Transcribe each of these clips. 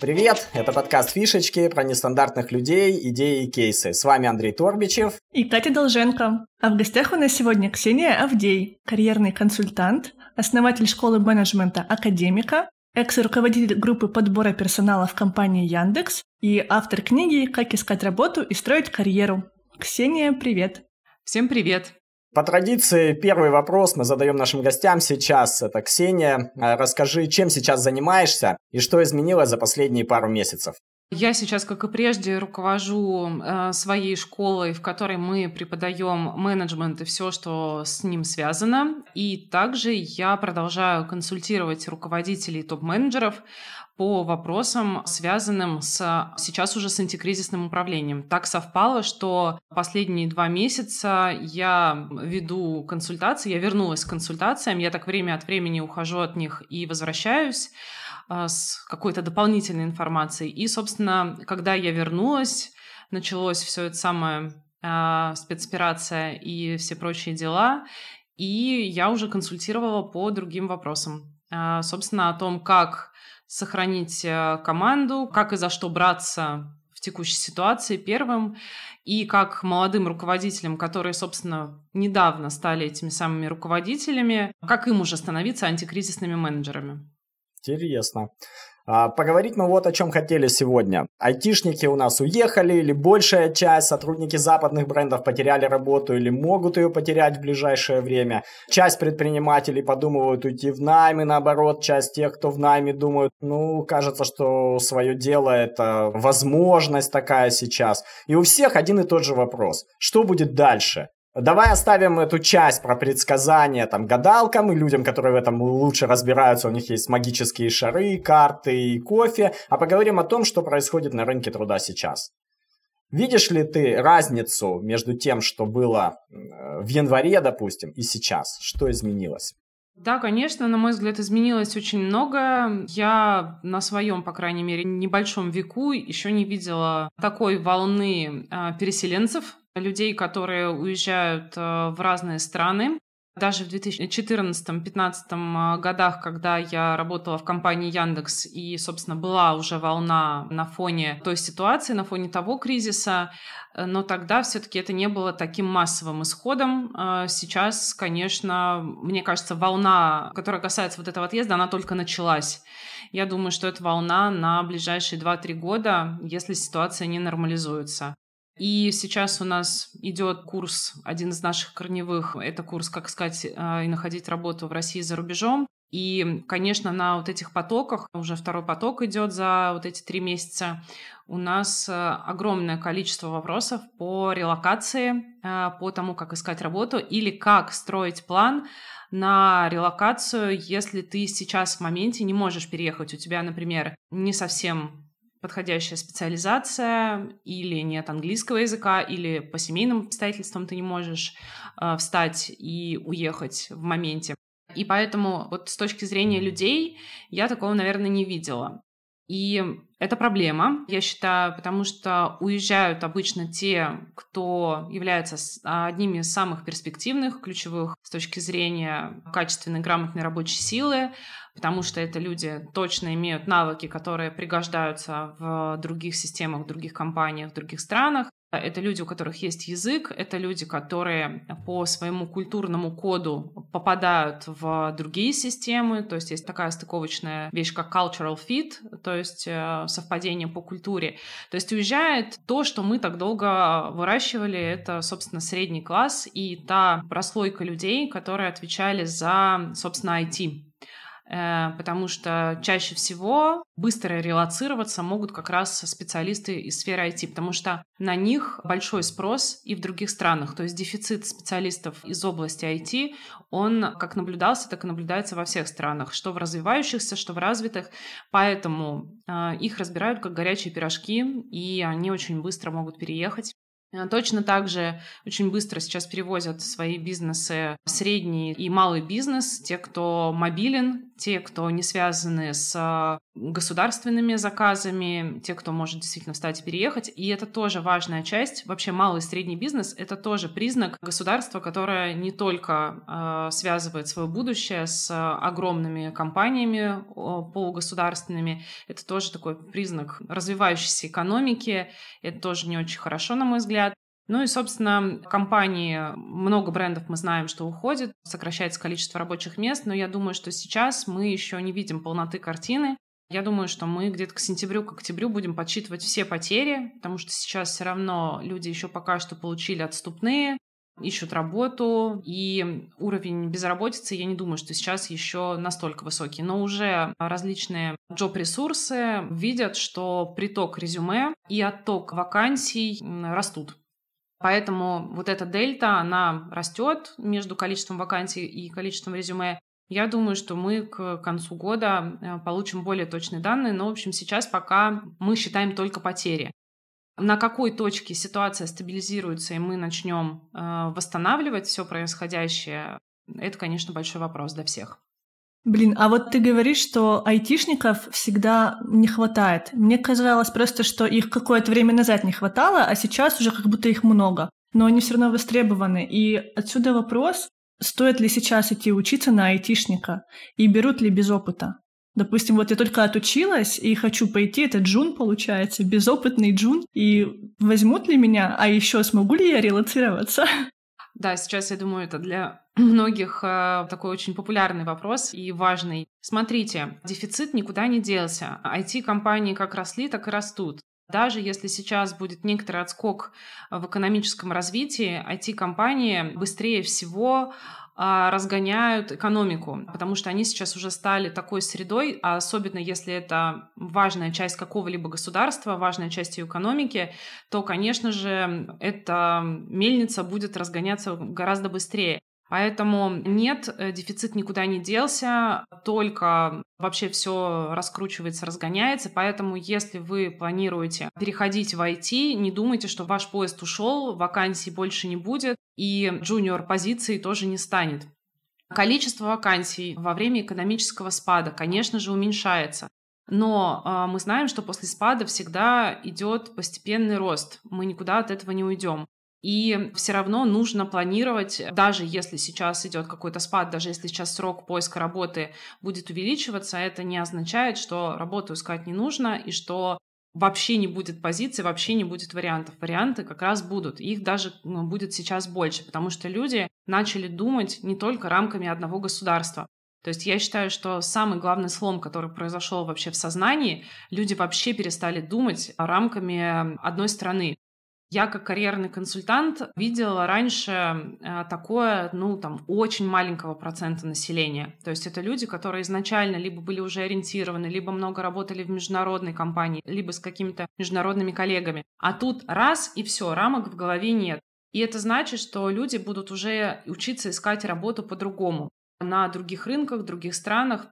Привет, это подкаст «Фишечки» про нестандартных людей, идеи и кейсы. С вами Андрей Торбичев и Катя Долженко. А в гостях у нас сегодня Ксения Авдей, карьерный консультант, основатель школы менеджмента «Академика», экс-руководитель группы подбора персонала в компании Яндекс и автор книги «Как искать работу и строить карьеру». Ксения, привет! Всем привет! По традиции, первый вопрос мы задаем нашим гостям сейчас. Это Ксения. Э, расскажи, чем сейчас занимаешься и что изменилось за последние пару месяцев? Я сейчас, как и прежде, руковожу э, своей школой, в которой мы преподаем менеджмент и все, что с ним связано. И также я продолжаю консультировать руководителей топ-менеджеров по вопросам, связанным с сейчас уже с антикризисным управлением. Так совпало, что последние два месяца я веду консультации, я вернулась к консультациям, я так время от времени ухожу от них и возвращаюсь а, с какой-то дополнительной информацией. И, собственно, когда я вернулась, началось все это самое э, спецоперация и все прочие дела, и я уже консультировала по другим вопросам. Э, собственно, о том, как сохранить э, команду, как и за что браться в текущей ситуации первым, и как молодым руководителям, которые, собственно, недавно стали этими самыми руководителями, как им уже становиться антикризисными менеджерами. Интересно. А, поговорить мы вот о чем хотели сегодня. Айтишники у нас уехали, или большая часть, сотрудники западных брендов потеряли работу или могут ее потерять в ближайшее время. Часть предпринимателей подумывают уйти в найм, и наоборот, часть тех, кто в найме, думают, ну, кажется, что свое дело это возможность такая сейчас. И у всех один и тот же вопрос. Что будет дальше? Давай оставим эту часть про предсказания там гадалкам и людям, которые в этом лучше разбираются, у них есть магические шары, карты и кофе, а поговорим о том, что происходит на рынке труда сейчас. Видишь ли ты разницу между тем, что было в январе, допустим, и сейчас? Что изменилось? Да, конечно, на мой взгляд, изменилось очень много. Я на своем, по крайней мере, небольшом веку еще не видела такой волны а, переселенцев людей, которые уезжают э, в разные страны. Даже в 2014-2015 э, годах, когда я работала в компании Яндекс, и, собственно, была уже волна на фоне той ситуации, на фоне того кризиса, э, но тогда все-таки это не было таким массовым исходом. Сейчас, конечно, мне кажется, волна, которая касается вот этого отъезда, она только началась. Я думаю, что это волна на ближайшие 2-3 года, если ситуация не нормализуется. И сейчас у нас идет курс, один из наших корневых, это курс «Как искать э, и находить работу в России за рубежом». И, конечно, на вот этих потоках, уже второй поток идет за вот эти три месяца, у нас э, огромное количество вопросов по релокации, э, по тому, как искать работу или как строить план на релокацию, если ты сейчас в моменте не можешь переехать. У тебя, например, не совсем подходящая специализация, или нет английского языка, или по семейным обстоятельствам ты не можешь э, встать и уехать в моменте. И поэтому вот с точки зрения людей я такого, наверное, не видела. И это проблема, я считаю, потому что уезжают обычно те, кто является одними из самых перспективных, ключевых с точки зрения качественной, грамотной рабочей силы, потому что это люди точно имеют навыки, которые пригождаются в других системах, в других компаниях, в других странах. Это люди, у которых есть язык, это люди, которые по своему культурному коду попадают в другие системы, то есть есть такая стыковочная вещь, как cultural fit, то есть э, совпадение по культуре. То есть уезжает то, что мы так долго выращивали, это, собственно, средний класс и та прослойка людей, которые отвечали за, собственно, IT. Э, потому что чаще всего быстро релацироваться могут как раз специалисты из сферы IT, потому что на них большой спрос и в других странах. То есть дефицит специалистов из области IT, он как наблюдался, так и наблюдается во всех странах, что в развивающихся, что в развитых. Поэтому э, их разбирают как горячие пирожки, и они очень быстро могут переехать. Э, точно так же очень быстро сейчас перевозят свои бизнесы средний и малый бизнес, те, кто мобилен, те, кто не связаны с государственными заказами, те, кто может действительно встать и переехать. И это тоже важная часть. Вообще малый и средний бизнес — это тоже признак государства, которое не только э, связывает свое будущее с огромными компаниями э, полугосударственными, это тоже такой признак развивающейся экономики. Это тоже не очень хорошо, на мой взгляд. Ну и, собственно, компании, много брендов мы знаем, что уходит, сокращается количество рабочих мест, но я думаю, что сейчас мы еще не видим полноты картины. Я думаю, что мы где-то к сентябрю, к октябрю будем подсчитывать все потери, потому что сейчас все равно люди еще пока что получили отступные, ищут работу, и уровень безработицы, я не думаю, что сейчас еще настолько высокий, но уже различные джоб-ресурсы видят, что приток резюме и отток вакансий растут. Поэтому вот эта дельта, она растет между количеством вакансий и количеством резюме. Я думаю, что мы к концу года э, получим более точные данные, но, в общем, сейчас пока мы считаем только потери. На какой точке ситуация стабилизируется, и мы начнем э, восстанавливать все происходящее, это, конечно, большой вопрос для всех. Блин, а вот ты говоришь, что айтишников всегда не хватает. Мне казалось просто, что их какое-то время назад не хватало, а сейчас уже как будто их много. Но они все равно востребованы. И отсюда вопрос, стоит ли сейчас идти учиться на айтишника и берут ли без опыта. Допустим, вот я только отучилась и хочу пойти, это джун получается, безопытный джун, и возьмут ли меня, а еще смогу ли я релацироваться? Да, сейчас, я думаю, это для многих э, такой очень популярный вопрос и важный. Смотрите, дефицит никуда не делся. IT-компании как росли, так и растут. Даже если сейчас будет некоторый отскок в экономическом развитии, IT-компании быстрее всего разгоняют экономику, потому что они сейчас уже стали такой средой, а особенно если это важная часть какого-либо государства, важная часть ее экономики, то, конечно же, эта мельница будет разгоняться гораздо быстрее. Поэтому нет, э, дефицит никуда не делся, только вообще все раскручивается, разгоняется. Поэтому если вы планируете переходить в IT, не думайте, что ваш поезд ушел, вакансий больше не будет, и джуниор позиции тоже не станет. Количество вакансий во время экономического спада, конечно же, уменьшается. Но э, мы знаем, что после спада всегда идет постепенный рост. Мы никуда от этого не уйдем. И все равно нужно планировать, даже если сейчас идет какой-то спад, даже если сейчас срок поиска работы будет увеличиваться, это не означает, что работу искать не нужно и что вообще не будет позиции, вообще не будет вариантов. Варианты как раз будут. Их даже ну, будет сейчас больше, потому что люди начали думать не только рамками одного государства. То есть я считаю, что самый главный слом, который произошел вообще в сознании, люди вообще перестали думать рамками одной страны. Я как карьерный консультант видела раньше э, такое, ну, там, очень маленького процента населения. То есть это люди, которые изначально либо были уже ориентированы, либо много работали в международной компании, либо с какими-то международными коллегами. А тут раз и все, рамок в голове нет. И это значит, что люди будут уже учиться искать работу по-другому на других рынках, других странах.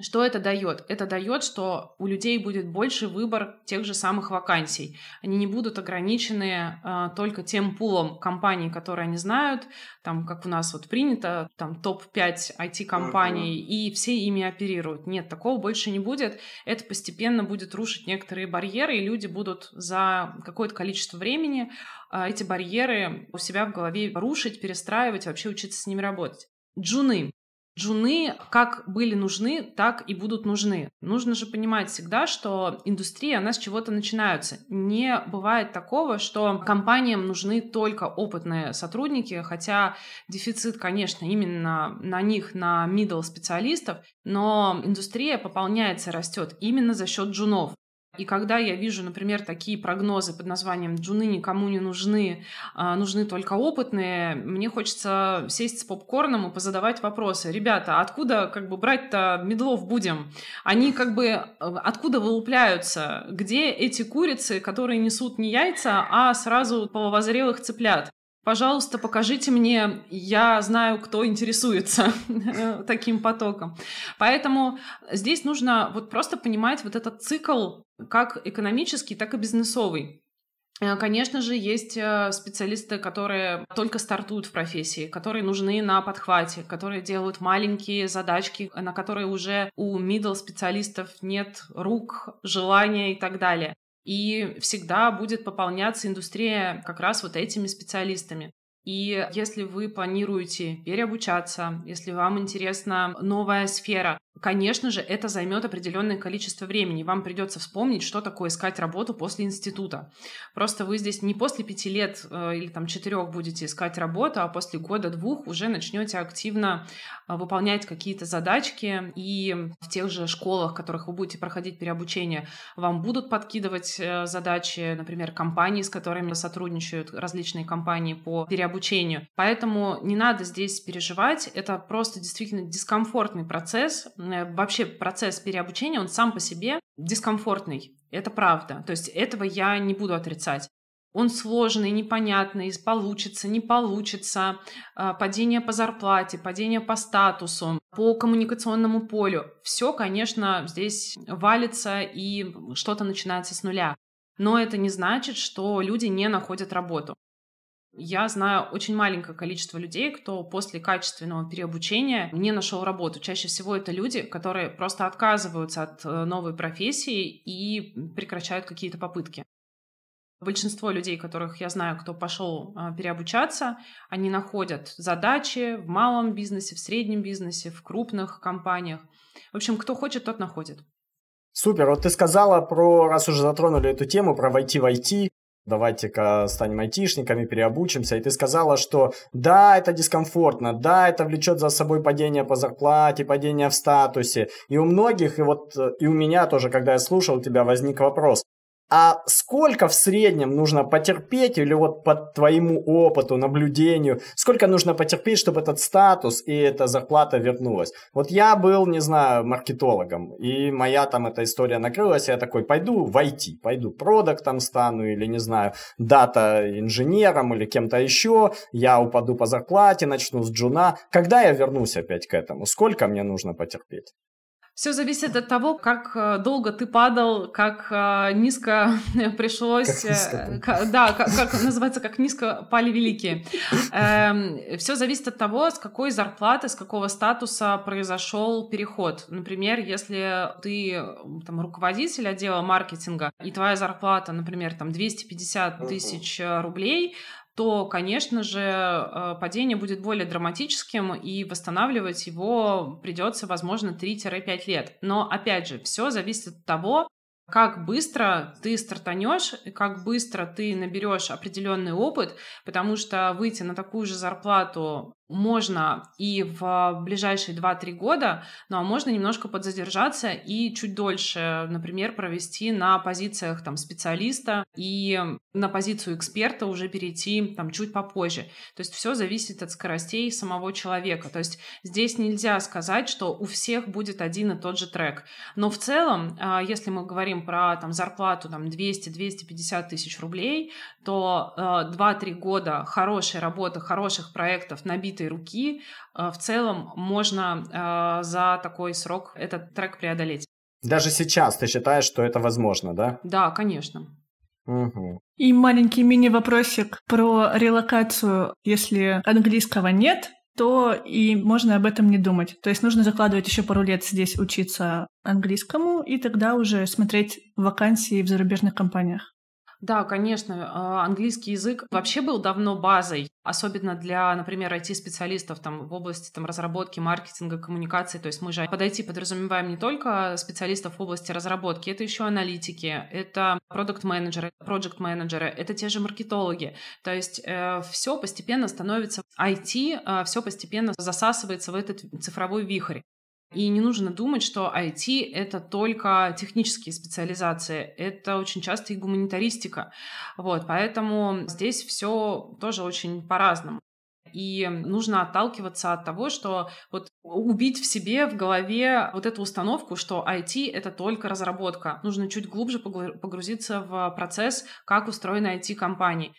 Что это дает? Это дает, что у людей будет больше выбор тех же самых вакансий. Они не будут ограничены э, только тем пулом компаний, которые они знают, там, как у нас вот принято, там топ-5 IT-компаний, uh-huh. и все ими оперируют. Нет, такого больше не будет. Это постепенно будет рушить некоторые барьеры, и люди будут за какое-то количество времени э, эти барьеры у себя в голове рушить, перестраивать, вообще учиться с ними работать. Джуны джуны как были нужны, так и будут нужны. Нужно же понимать всегда, что индустрия, она с чего-то начинается. Не бывает такого, что компаниям нужны только опытные сотрудники, хотя дефицит, конечно, именно на них, на middle специалистов, но индустрия пополняется, растет именно за счет джунов. И когда я вижу, например, такие прогнозы под названием «Джуны никому не нужны, а нужны только опытные», мне хочется сесть с попкорном и позадавать вопросы. Ребята, откуда как бы брать-то медлов будем? Они как бы откуда вылупляются? Где эти курицы, которые несут не яйца, а сразу половозрелых цыплят? Пожалуйста, покажите мне, я знаю, кто интересуется таким потоком. Поэтому здесь нужно вот просто понимать вот этот цикл как экономический, так и бизнесовый. Э, конечно же, есть э, специалисты, которые только стартуют в профессии, которые нужны на подхвате, которые делают маленькие задачки, на которые уже у middle специалистов нет рук, желания и так далее. И всегда будет пополняться индустрия как раз вот этими специалистами. И если вы планируете переобучаться, если вам интересна новая сфера, Конечно же, это займет определенное количество времени. Вам придется вспомнить, что такое искать работу после института. Просто вы здесь не после пяти лет э, или там четырех будете искать работу, а после года-двух уже начнете активно э, выполнять какие-то задачки. И в тех же школах, в которых вы будете проходить переобучение, вам будут подкидывать э, задачи, например, компании, с которыми сотрудничают различные компании по переобучению. Поэтому не надо здесь переживать. Это просто действительно дискомфортный процесс вообще процесс переобучения, он сам по себе дискомфортный. Это правда. То есть этого я не буду отрицать. Он сложный, непонятный, получится, не получится, э, падение по зарплате, падение по статусу, по коммуникационному полю. Все, конечно, здесь валится и что-то начинается с нуля. Но это не значит, что люди не находят работу. Я знаю очень маленькое количество людей, кто после качественного переобучения не нашел работу. Чаще всего это люди, которые просто отказываются от э, новой профессии и прекращают какие-то попытки. Большинство людей, которых я знаю, кто пошел а, переобучаться, они находят задачи в малом бизнесе, в среднем бизнесе, в крупных компаниях. В общем, кто хочет, тот находит. Супер. Вот ты сказала про, раз уже затронули эту тему, про войти в IT, давайте-ка станем айтишниками, переобучимся. И ты сказала, что да, это дискомфортно, да, это влечет за собой падение по зарплате, падение в статусе. И у многих, и вот и у меня тоже, когда я слушал тебя, возник вопрос, а сколько в среднем нужно потерпеть, или вот по твоему опыту, наблюдению, сколько нужно потерпеть, чтобы этот статус и эта зарплата вернулась? Вот я был, не знаю, маркетологом, и моя там эта история накрылась, я такой, пойду в IT, пойду продуктом стану, или, не знаю, дата-инженером, или кем-то еще, я упаду по зарплате, начну с джуна. Когда я вернусь опять к этому? Сколько мне нужно потерпеть? Все зависит от того, как э, долго ты падал, как э, низко пришлось... Как низко. Э, да, как, как называется, как низко пали великие. Эм, Все зависит от того, с какой зарплаты, с какого статуса произошел переход. Например, если ты там, руководитель отдела маркетинга, и твоя зарплата, например, там 250 тысяч рублей, то, конечно же, э, падение будет более драматическим, и восстанавливать его придется, возможно, 3-5 лет. Но, опять же, все зависит от того, как быстро ты стартанешь, как быстро ты наберешь определенный опыт, потому что выйти на такую же зарплату можно и в ближайшие 2-3 года, ну а можно немножко подзадержаться и чуть дольше, например, провести на позициях там специалиста и на позицию эксперта уже перейти там чуть попозже. То есть все зависит от скоростей самого человека. То есть здесь нельзя сказать, что у всех будет один и тот же трек. Но в целом, а, если мы говорим про там зарплату там 200-250 тысяч рублей, то 2-3 а, года хорошей работы, хороших проектов, набит выбитой руки э, в целом можно э, за такой срок этот трек преодолеть. Даже сейчас ты считаешь, что это возможно, да? Да, конечно. Угу. И маленький мини-вопросик про релокацию. Если английского нет, то и можно об этом не думать. То есть нужно закладывать еще пару лет здесь учиться английскому, и тогда уже смотреть вакансии в зарубежных компаниях. Да, конечно, а, английский язык вообще был давно базой, особенно для, например, IT-специалистов там, в области там, разработки, маркетинга, коммуникации. То есть мы же под IT подразумеваем не только специалистов в области разработки, это еще аналитики, это продукт-менеджеры, проект-менеджеры, это те же маркетологи. То есть э, все постепенно становится IT, э, все постепенно засасывается в этот цифровой вихрь. И не нужно думать, что IT — это только технические специализации, это очень часто и гуманитаристика. Вот, поэтому здесь все тоже очень по-разному. И нужно отталкиваться от того, что вот убить в себе в голове вот эту установку, что IT — это только разработка. Нужно чуть глубже погрузиться в процесс, как устроены IT-компании.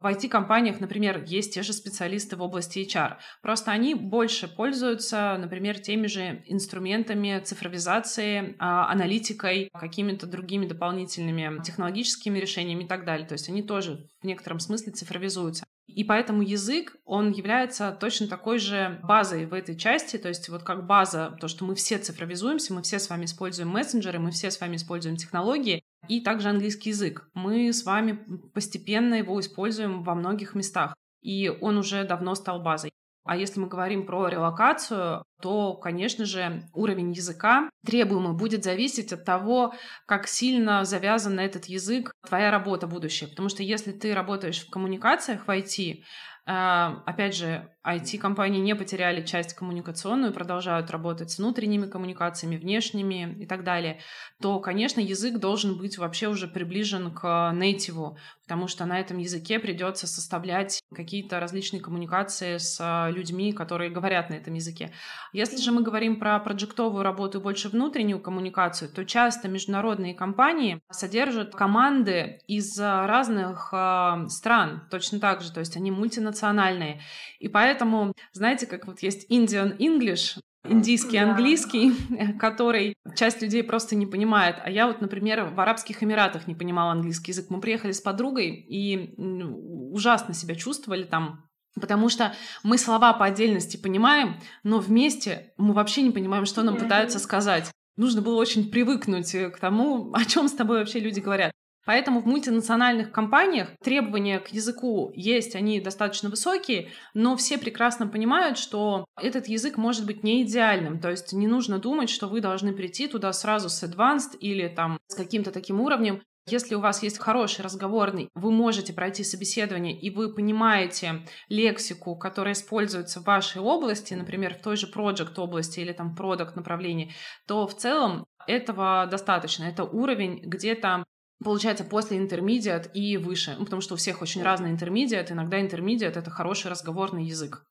В IT-компаниях, например, есть те же специалисты в области HR. Просто они больше пользуются, например, теми же инструментами цифровизации, а, аналитикой, какими-то другими дополнительными технологическими решениями и так далее. То есть они тоже в некотором смысле цифровизуются. И поэтому язык, он является точно такой же базой в этой части, то есть вот как база, то, что мы все цифровизуемся, мы все с вами используем мессенджеры, мы все с вами используем технологии, и также английский язык. Мы с вами постепенно его используем во многих местах, и он уже давно стал базой. А если мы говорим про релокацию, то, конечно же, уровень языка требуемый будет зависеть от того, как сильно завязан на этот язык твоя работа будущая. Потому что если ты работаешь в коммуникациях в IT, опять же, IT-компании не потеряли часть коммуникационную, продолжают работать с внутренними коммуникациями, внешними и так далее, то, конечно, язык должен быть вообще уже приближен к нейтиву, потому что на этом языке придется составлять какие-то различные коммуникации с а, людьми, которые говорят на этом языке. Если же мы говорим про проектовую работу и больше внутреннюю коммуникацию, то часто международные компании содержат команды из разных э, стран, точно так же, то есть они мультинациональные. И поэтому, знаете, как вот есть Indian English, индийский английский, который часть людей просто не понимает. А я вот, например, в Арабских Эмиратах не понимала английский язык. Мы приехали с подругой и ужасно себя чувствовали там Потому что мы слова по отдельности понимаем, но вместе мы вообще не понимаем, что нам пытаются сказать. Нужно было очень привыкнуть к тому, о чем с тобой вообще люди говорят. Поэтому в мультинациональных компаниях требования к языку есть, они достаточно высокие, но все прекрасно понимают, что этот язык может быть не идеальным. То есть не нужно думать, что вы должны прийти туда сразу с advanced или там с каким-то таким уровнем. Если у вас есть хороший разговорный, вы можете пройти собеседование, и вы понимаете лексику, которая используется в вашей области, например, в той же project области или там продукт направлении, то в целом этого достаточно. Это уровень где-то получается после интермедиат и выше, ну, потому что у всех очень разный интермедиат, иногда интермедиат — это хороший разговорный язык.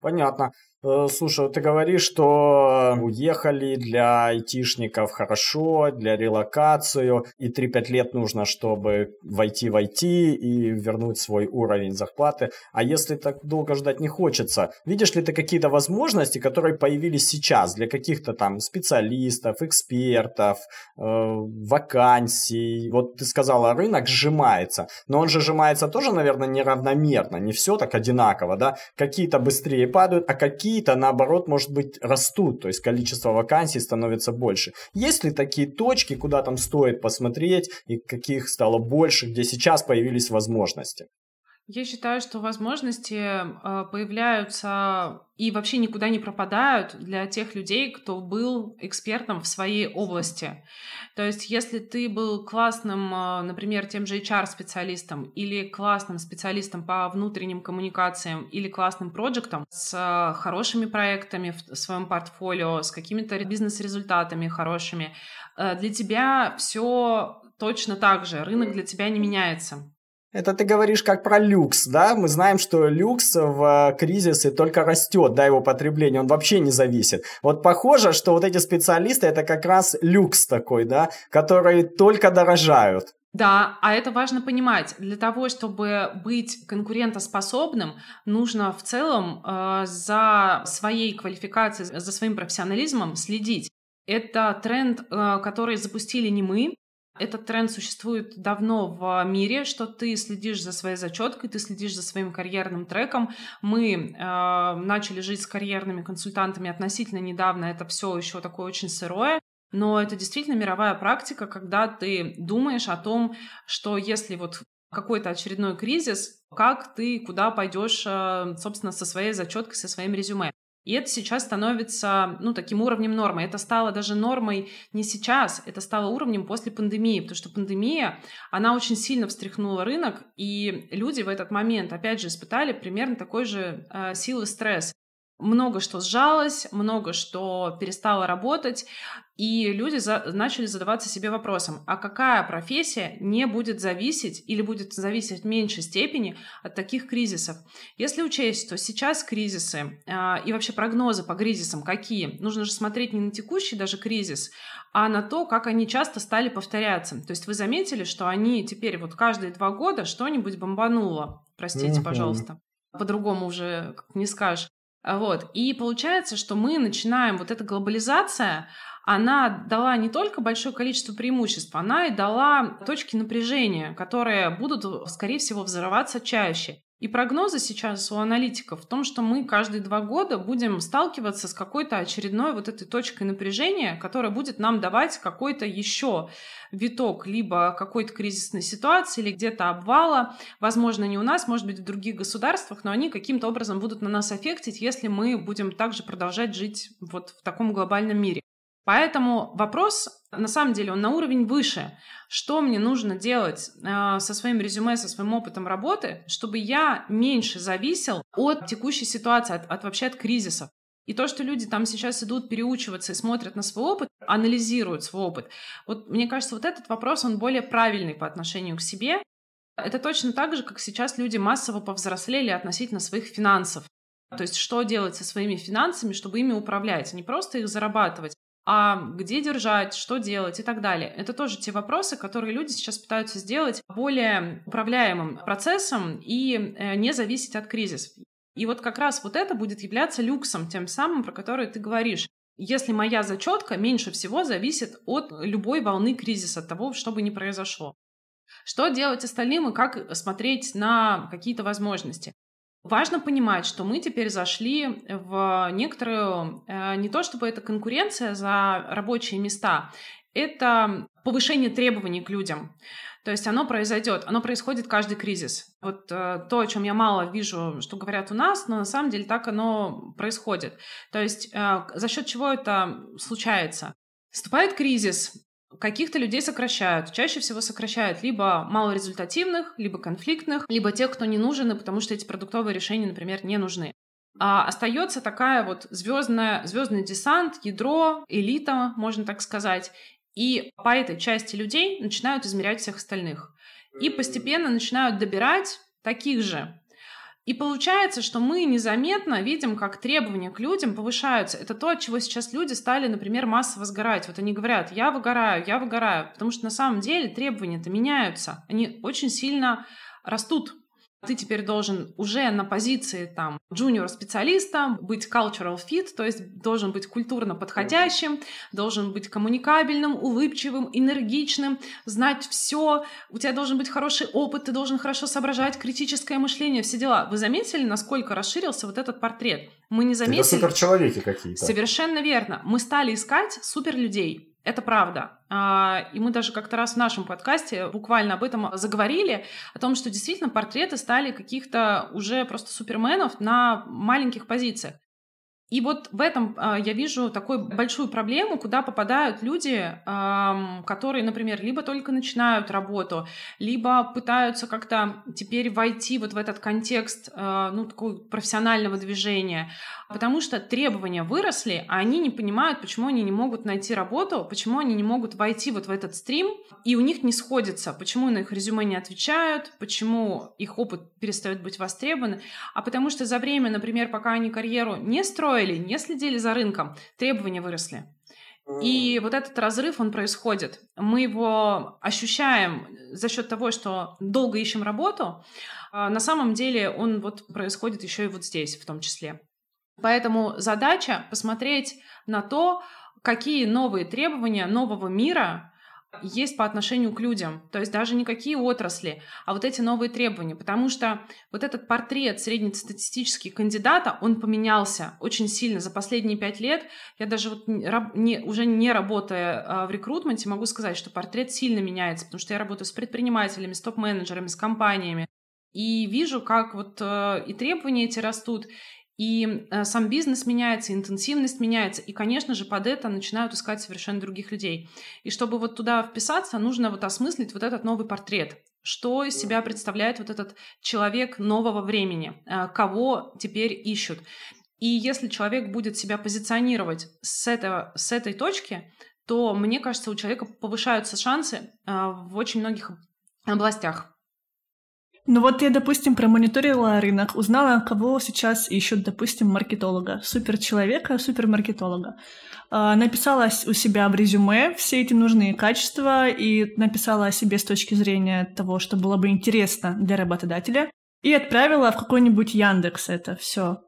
Понятно. Э, слушай, ты говоришь, что уехали для айтишников хорошо, для релокацию, и 3-5 лет нужно, чтобы войти в IT и вернуть свой уровень зарплаты. А если так долго ждать не хочется, видишь ли ты какие-то возможности, которые появились сейчас для каких-то там специалистов, экспертов, э, вакансий? Вот ты сказала, рынок сжимается, но он же сжимается тоже, наверное, неравномерно, не все так одинаково, да? Какие-то быстрее падают, а какие какие-то, наоборот, может быть, растут, то есть количество вакансий становится больше. Есть ли такие точки, куда там стоит посмотреть и каких стало больше, где сейчас появились возможности? Я считаю, что возможности э, появляются и вообще никуда не пропадают для тех людей, кто был экспертом в своей области. То есть, если ты был классным, э, например, тем же HR-специалистом или классным специалистом по внутренним коммуникациям или классным проектом с э, хорошими проектами в своем портфолио, с какими-то бизнес-результатами хорошими, для тебя все точно так же. Рынок для тебя не меняется. Это ты говоришь как про люкс, да? Мы знаем, что люкс в кризисе только растет, да, его потребление, он вообще не зависит. Вот похоже, что вот эти специалисты это как раз люкс такой, да, который только дорожают. Да, а это важно понимать. Для того, чтобы быть конкурентоспособным, нужно в целом э, за своей квалификацией, за своим профессионализмом следить. Это тренд, э, который запустили не мы, этот тренд существует давно в мире, что ты следишь за своей зачеткой, ты следишь за своим карьерным треком. Мы э, начали жить с карьерными консультантами относительно недавно, это все еще такое очень сырое. Но это действительно мировая практика, когда ты думаешь о том, что если вот какой-то очередной кризис, как ты куда пойдешь, э, собственно, со своей зачеткой, со своим резюме. И это сейчас становится, ну, таким уровнем нормы. Это стало даже нормой не сейчас, это стало уровнем после пандемии, потому что пандемия, она очень сильно встряхнула рынок, и люди в этот момент, опять же, испытали примерно такой же э, силы стресс. Много что сжалось, много что перестало работать, и люди за, начали задаваться себе вопросом, а какая профессия не будет зависеть или будет зависеть в меньшей степени от таких кризисов. Если учесть, что сейчас кризисы э, и вообще прогнозы по кризисам какие, нужно же смотреть не на текущий даже кризис, а на то, как они часто стали повторяться. То есть вы заметили, что они теперь вот каждые два года что-нибудь бомбануло. Простите, пожалуйста. По-другому уже не скажешь. Вот. И получается, что мы начинаем, вот эта глобализация, она дала не только большое количество преимуществ, она и дала точки напряжения, которые будут, скорее всего, взрываться чаще. И прогнозы сейчас у аналитиков в том, что мы каждые два года будем сталкиваться с какой-то очередной вот этой точкой напряжения, которая будет нам давать какой-то еще виток либо какой-то кризисной ситуации или где-то обвала. Возможно, не у нас, может быть, в других государствах, но они каким-то образом будут на нас аффектить, если мы будем также продолжать жить вот в таком глобальном мире. Поэтому вопрос, на самом деле, он на уровень выше. Что мне нужно делать э, со своим резюме, со своим опытом работы, чтобы я меньше зависел от текущей ситуации, от, от вообще от кризисов. И то, что люди там сейчас идут переучиваться и смотрят на свой опыт, анализируют свой опыт, вот мне кажется, вот этот вопрос, он более правильный по отношению к себе. Это точно так же, как сейчас люди массово повзрослели относительно своих финансов. То есть что делать со своими финансами, чтобы ими управлять, не просто их зарабатывать, а где держать, что делать и так далее. Это тоже те вопросы, которые люди сейчас пытаются сделать более управляемым процессом и э, не зависеть от кризисов. И вот как раз вот это будет являться люксом, тем самым, про который ты говоришь. Если моя зачетка меньше всего зависит от любой волны кризиса, от того, что бы ни произошло. Что делать остальным и как смотреть на какие-то возможности? Важно понимать, что мы теперь зашли в некоторую, э, не то чтобы это конкуренция за рабочие места, это повышение требований к людям. То есть оно произойдет, оно происходит каждый кризис. Вот э, то, о чем я мало вижу, что говорят у нас, но на самом деле так оно происходит. То есть э, за счет чего это случается? Вступает кризис, Каких-то людей сокращают. Чаще всего сокращают либо малорезультативных, либо конфликтных, либо тех, кто не нужен, потому что эти продуктовые решения, например, не нужны. А остается такая вот звездная, звездный десант, ядро, элита, можно так сказать. И по этой части людей начинают измерять всех остальных. И постепенно начинают добирать таких же. И получается, что мы незаметно видим, как требования к людям повышаются. Это то, от чего сейчас люди стали, например, массово сгорать. Вот они говорят, я выгораю, я выгораю, потому что на самом деле требования-то меняются. Они очень сильно растут ты теперь должен уже на позиции там джуниор-специалиста быть cultural fit, то есть должен быть культурно подходящим, должен быть коммуникабельным, улыбчивым, энергичным, знать все, у тебя должен быть хороший опыт, ты должен хорошо соображать, критическое мышление, все дела. Вы заметили, насколько расширился вот этот портрет? Мы не заметили... Это суперчеловеки какие-то. Совершенно верно. Мы стали искать суперлюдей, это правда. А, и мы даже как-то раз в нашем подкасте буквально об этом заговорили, о том, что действительно портреты стали каких-то уже просто суперменов на маленьких позициях. И вот в этом э, я вижу такую большую проблему, куда попадают люди, которые, например, либо только начинают работу, либо пытаются как-то теперь войти вот в этот контекст э, ну, такого профессионального движения, потому что требования выросли, а они не понимают, почему они не могут найти работу, почему они не могут войти вот в этот стрим, и у них не сходится, почему на их резюме не отвечают, почему их опыт перестает быть востребован, а потому что за время, например, пока они карьеру не строили, не следили за рынком, требования выросли. И вот этот разрыв, он происходит. Мы его ощущаем за счет того, что долго ищем работу. А на самом деле он вот происходит еще и вот здесь в том числе. Поэтому задача посмотреть на то, какие новые требования нового мира есть по отношению к людям. То есть даже не какие отрасли, а вот эти новые требования. Потому что вот этот портрет среднестатистический кандидата, он поменялся очень сильно за последние пять лет. Я даже вот не, уже не работая а, в рекрутменте могу сказать, что портрет сильно меняется, потому что я работаю с предпринимателями, с топ-менеджерами, с компаниями. И вижу, как вот э, и требования эти растут, и э, сам бизнес меняется, интенсивность меняется, и, конечно же, под это начинают искать совершенно других людей. И чтобы вот туда вписаться, нужно вот осмыслить вот этот новый портрет. Что из себя представляет вот этот человек нового времени, э, кого теперь ищут. И если человек будет себя позиционировать с, этого, с этой точки, то, мне кажется, у человека повышаются шансы а, в очень многих областях. Ну вот я, допустим, промониторила рынок, узнала, кого сейчас ищут, допустим, маркетолога, суперчеловека, супермаркетолога. А, написала у себя в резюме все эти нужные качества и написала о себе с точки зрения того, что было бы интересно для работодателя. И отправила в какой-нибудь Яндекс это все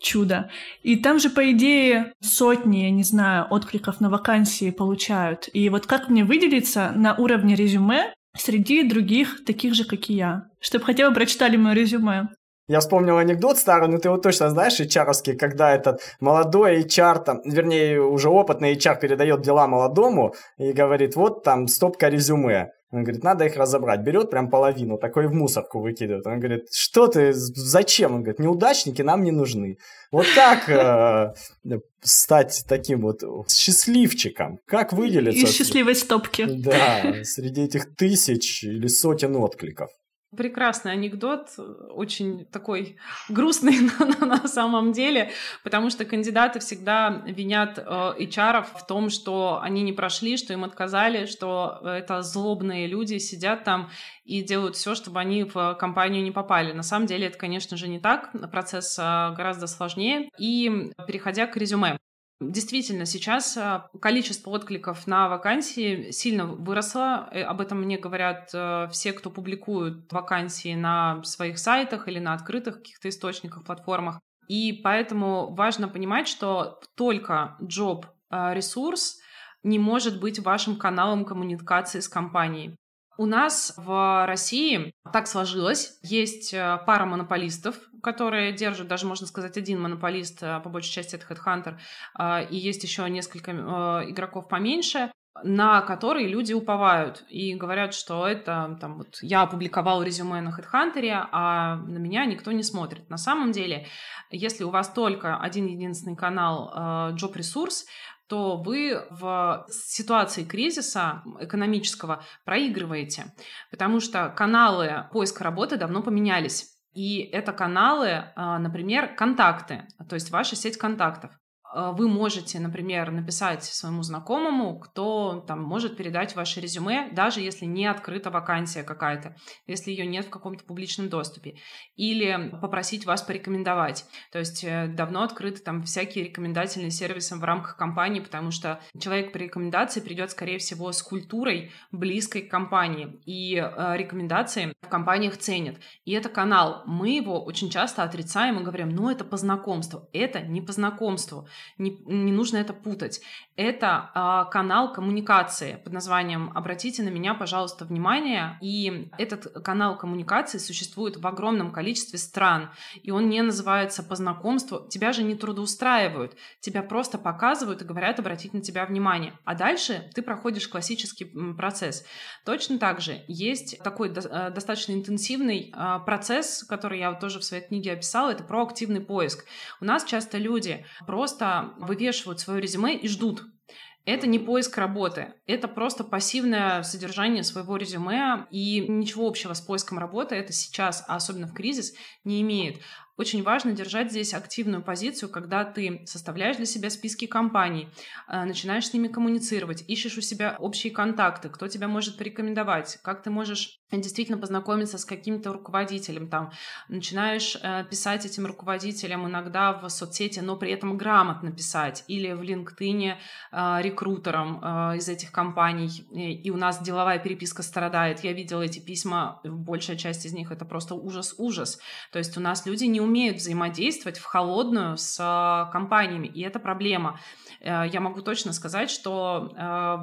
чудо. И там же, по идее, сотни, я не знаю, откликов на вакансии получают. И вот как мне выделиться на уровне резюме среди других таких же, как и я? Чтобы хотя бы прочитали мое резюме. Я вспомнил анекдот старый, но ты его точно знаешь, HR, когда этот молодой HR, там, вернее, уже опытный HR передает дела молодому и говорит, вот там стопка резюме. Он говорит, надо их разобрать. Берет прям половину, такой в мусорку выкидывает. Он говорит, что ты, зачем? Он говорит, неудачники нам не нужны. Вот как э, стать таким вот счастливчиком? Как выделиться? Из счастливой стопки. Да, среди этих тысяч или сотен откликов. Прекрасный анекдот, очень такой грустный на, на самом деле, потому что кандидаты всегда винят э, HR в том, что они не прошли, что им отказали, что это злобные люди сидят там и делают все, чтобы они в компанию не попали. На самом деле это, конечно же, не так. Процесс э, гораздо сложнее. И переходя к резюме. Действительно, сейчас а, количество откликов на вакансии сильно выросло. Э, об этом мне говорят э, все, кто публикуют вакансии на своих сайтах или на открытых каких-то источниках, платформах. И поэтому важно понимать, что только job а, ресурс не может быть вашим каналом коммуникации с компанией. У нас в России так сложилось. Есть э, пара монополистов, которые держат, даже можно сказать, один монополист, э, по большей части это HeadHunter, э, и есть еще несколько игроков поменьше, на которые люди уповают и говорят, что это там вот я опубликовал резюме на HeadHunter, а на меня никто не смотрит. На самом деле, если у вас только один единственный канал Job Resource, то вы в ситуации кризиса экономического проигрываете, потому что каналы поиска работы давно поменялись. И это каналы, а, например, контакты, то есть ваша сеть контактов. А, вы можете, например, написать своему знакомому, кто там может передать ваше резюме, даже если не открыта вакансия какая-то, если ее нет в каком-то публичном доступе, или попросить вас порекомендовать. То есть э, давно открыты там всякие рекомендательные сервисы в рамках компании, потому что человек по рекомендации придет, скорее всего, с культурой близкой к компании, и э, рекомендации в компаниях ценят. И это канал. Мы его очень часто отрицаем и говорим, ну это по знакомству. Это не по знакомству не, не нужно это путать. Это э, канал коммуникации под названием «Обратите на меня, пожалуйста, внимание». И этот канал коммуникации существует в огромном количестве стран, и он не называется по знакомству. Тебя же не трудоустраивают, тебя просто показывают и говорят обратить на тебя внимание. А дальше ты проходишь классический процесс. Точно так же есть такой до, э, достаточно интенсивный э, процесс, который я тоже в своей книге описала, это проактивный поиск. У нас часто люди просто вывешивают свое резюме и ждут. Это не поиск работы, это просто пассивное содержание своего резюме, и ничего общего с поиском работы это сейчас, а особенно в кризис, не имеет. Очень важно держать здесь активную позицию, когда ты составляешь для себя списки компаний, э, начинаешь с ними коммуницировать, ищешь у себя общие контакты, кто тебя может порекомендовать, как ты можешь действительно познакомиться с каким-то руководителем там, начинаешь э, писать этим руководителям иногда в соцсети, но при этом грамотно писать, или в LinkedIn э, рекрутерам из этих компаний, и у нас деловая переписка страдает. Я видела эти письма, большая часть из них это просто ужас-ужас. То есть у нас люди не умеют взаимодействовать в холодную с э, компаниями, и это проблема. Э, я могу точно сказать, что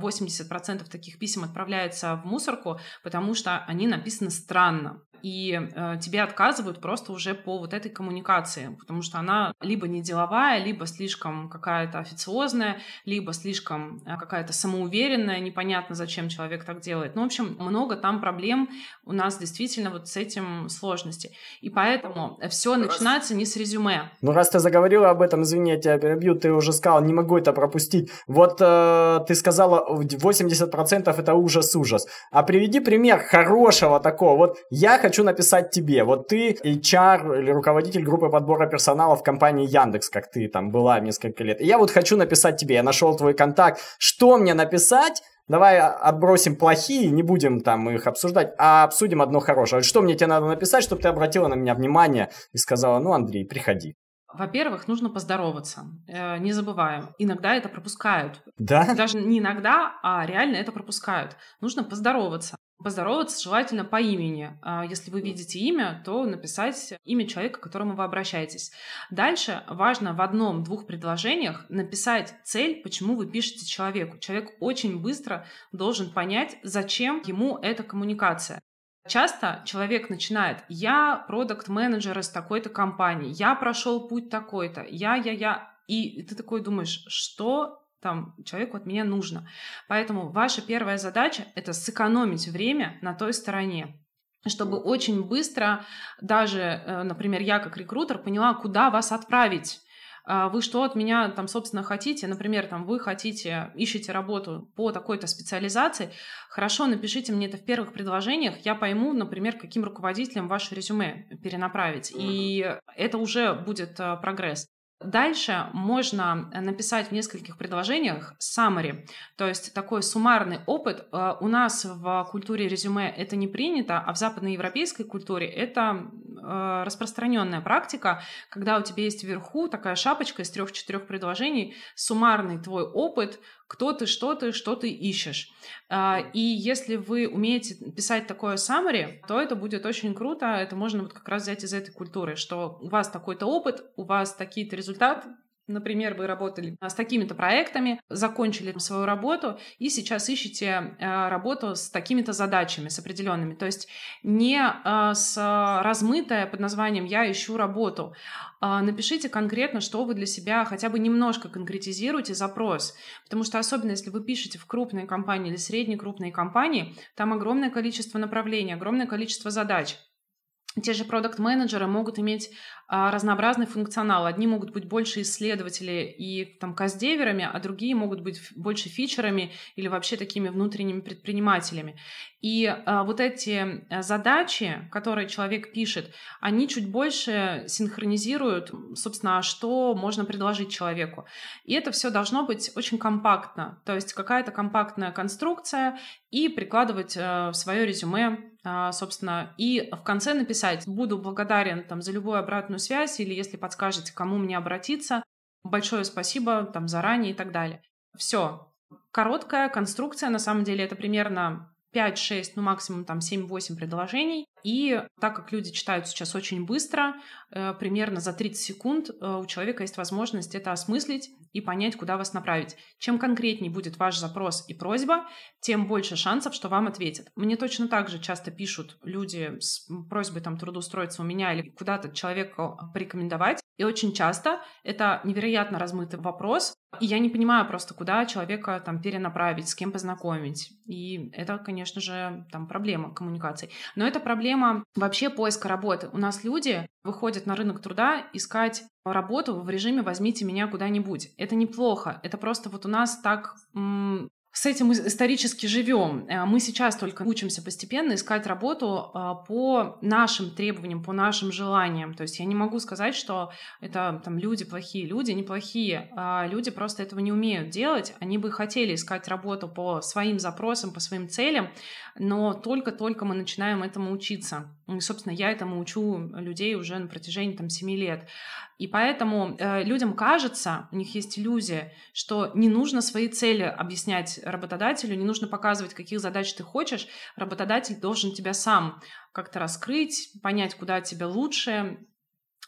80% э, таких писем отправляется в мусорку, потому что они написаны странно и э, тебе отказывают просто уже по вот этой коммуникации, потому что она либо не деловая, либо слишком какая-то официозная, либо слишком э, какая-то самоуверенная, непонятно, зачем человек так делает. Ну, в общем, много там проблем у нас действительно вот с этим сложности. И поэтому все начинается не с резюме. Ну, раз ты заговорила об этом, извини, я тебя перебью, ты уже сказал, не могу это пропустить. Вот э, ты сказала, 80% это ужас-ужас. А приведи пример хорошего такого. Вот я хочу хочу написать тебе. Вот ты HR или руководитель группы подбора персонала в компании Яндекс, как ты там была несколько лет. И я вот хочу написать тебе, я нашел твой контакт. Что мне написать? Давай отбросим плохие, не будем там их обсуждать, а обсудим одно хорошее. Что мне тебе надо написать, чтобы ты обратила на меня внимание и сказала, ну, Андрей, приходи. Во-первых, нужно поздороваться. Э, не забываем. Иногда это пропускают. Да? Даже не иногда, а реально это пропускают. Нужно поздороваться. Поздороваться желательно по имени. А если вы видите имя, то написать имя человека, к которому вы обращаетесь. Дальше важно в одном-двух предложениях написать цель, почему вы пишете человеку. Человек очень быстро должен понять, зачем ему эта коммуникация. Часто человек начинает, я продукт-менеджер из такой-то компании, я прошел путь такой-то, я, я, я. И ты такой думаешь, что там человеку от меня нужно. Поэтому ваша первая задача — это сэкономить время на той стороне чтобы очень быстро даже, э, например, я как рекрутер поняла, куда вас отправить. А вы что от меня там, собственно, хотите? Например, там вы хотите, ищете работу по такой-то специализации, хорошо, напишите мне это в первых предложениях, я пойму, например, каким руководителем ваше резюме перенаправить, и это уже будет э, прогресс. Дальше можно написать в нескольких предложениях summary, то есть такой суммарный опыт. Э, у нас в культуре резюме это не принято, а в западноевропейской культуре это э, распространенная практика, когда у тебя есть вверху такая шапочка из трех-четырех предложений, суммарный твой опыт, кто ты, что ты, что ты ищешь. А, и если вы умеете писать такое summary, то это будет очень круто. Это можно вот как раз взять из этой культуры, что у вас такой-то опыт, у вас такие-то результаты, Например, вы работали с такими-то проектами, закончили свою работу и сейчас ищете э, работу с такими-то задачами, с определенными. То есть не э, с размытая под названием «я ищу работу», а напишите конкретно, что вы для себя хотя бы немножко конкретизируете запрос. Потому что особенно если вы пишете в крупные компании или средние крупные компании, там огромное количество направлений, огромное количество задач. Те же продукт-менеджеры могут иметь а, разнообразный функционал. Одни могут быть больше исследователи и там каздеверами, а другие могут быть больше фичерами или вообще такими внутренними предпринимателями. И а, вот эти э, задачи, которые человек пишет, они чуть больше синхронизируют, собственно, что можно предложить человеку. И это все должно быть очень компактно, то есть какая-то компактная конструкция и прикладывать э, в свое резюме, а, собственно, и в конце написать «Буду благодарен там, за любую обратную связь» или если подскажете, кому мне обратиться, большое спасибо там заранее и так далее. Все. Короткая конструкция, на самом деле, это примерно 5-6, ну максимум там 7-8 предложений. И так как люди читают сейчас очень быстро, э, примерно за 30 секунд э, у человека есть возможность это осмыслить и понять, куда вас направить. Чем конкретнее будет ваш запрос и просьба, тем больше шансов, что вам ответят. Мне точно так же часто пишут люди с просьбой там трудоустроиться у меня или куда-то человека порекомендовать. И очень часто это невероятно размытый вопрос, и я не понимаю просто, куда человека там перенаправить, с кем познакомить. И это, конечно же, там проблема коммуникации. Но это проблема вообще поиска работы. У нас люди выходят на рынок труда искать работу в режиме «возьмите меня куда-нибудь». Это неплохо. Это просто вот у нас так с этим исторически живем. Э, мы сейчас только учимся постепенно искать работу а, по нашим требованиям, по нашим желаниям. То есть я не могу сказать, что это там люди плохие. Люди неплохие. А люди просто этого не умеют делать. Они бы хотели искать работу по своим запросам, по своим целям, но только-только мы начинаем этому учиться. Собственно, я этому учу людей уже на протяжении там 7 лет. И поэтому э, людям кажется, у них есть иллюзия, что не нужно свои цели объяснять работодателю, не нужно показывать, каких задач ты хочешь. Работодатель должен тебя сам как-то раскрыть, понять, куда тебе лучше.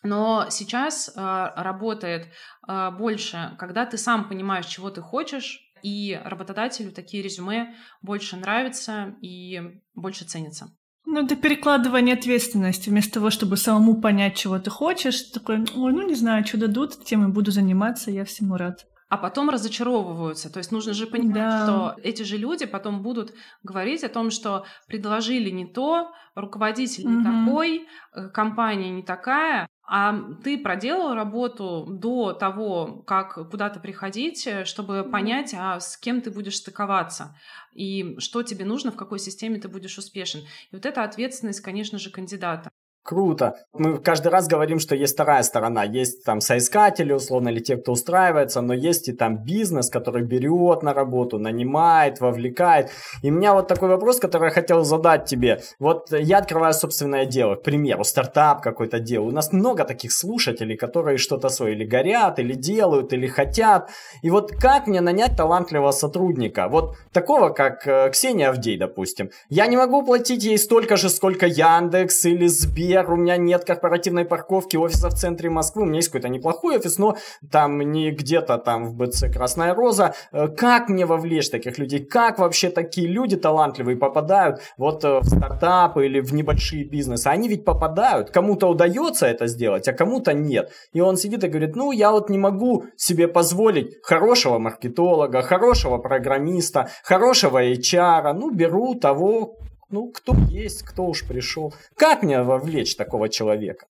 Но сейчас э, работает э, больше, когда ты сам понимаешь, чего ты хочешь, и работодателю такие резюме больше нравятся и больше ценятся. Ну, это перекладывание ответственности. Вместо того, чтобы самому понять, чего ты хочешь, такой, ой, ну не знаю, что дадут, тем и буду заниматься, я всему рад а потом разочаровываются. То есть нужно же понимать, да. что эти же люди потом будут говорить о том, что предложили не то, руководитель угу. не такой, э, компания не такая, А ты проделал работу до того, как куда-то приходить, э, чтобы понять, а с кем ты будешь стыковаться и что тебе нужно, в какой системе ты будешь успешен. И вот эта ответственность, конечно же, кандидата. Круто. Мы каждый раз говорим, что есть вторая сторона. Есть там соискатели, условно, или те, кто устраивается, но есть и там бизнес, который берет на работу, нанимает, вовлекает. И у меня вот такой вопрос, который я хотел задать тебе. Вот я открываю собственное дело, к примеру, стартап какой-то делаю. У нас много таких слушателей, которые что-то свое или горят, или делают, или хотят. И вот как мне нанять талантливого сотрудника? Вот такого, как э, Ксения Авдей, допустим. Я не могу платить ей столько же, сколько Яндекс или Сбер, например, у меня нет корпоративной парковки офиса в центре Москвы, у меня есть какой-то неплохой офис, но там не где-то там в БЦ Красная Роза. Э, как мне вовлечь таких людей? Как вообще такие люди талантливые попадают вот э, в стартапы или в небольшие бизнесы? Они ведь попадают. Кому-то удается это сделать, а кому-то нет. И он сидит и говорит, ну, я вот не могу себе позволить хорошего маркетолога, хорошего программиста, хорошего HR, ну, беру того, ну, кто есть, кто уж пришел. Как мне вовлечь такого человека?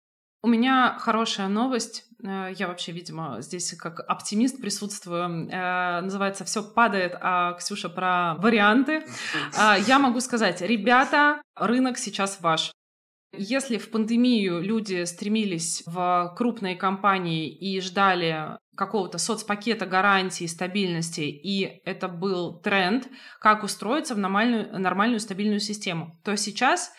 У меня хорошая новость. Э, я вообще, видимо, здесь как оптимист присутствую. Э, называется «Все падает», а Ксюша про варианты. Э, я могу сказать, ребята, рынок сейчас ваш. Если в пандемию люди стремились в крупные компании и ждали какого-то соцпакета гарантии стабильности, и это был тренд, как устроиться в нормальную, нормальную стабильную систему, то сейчас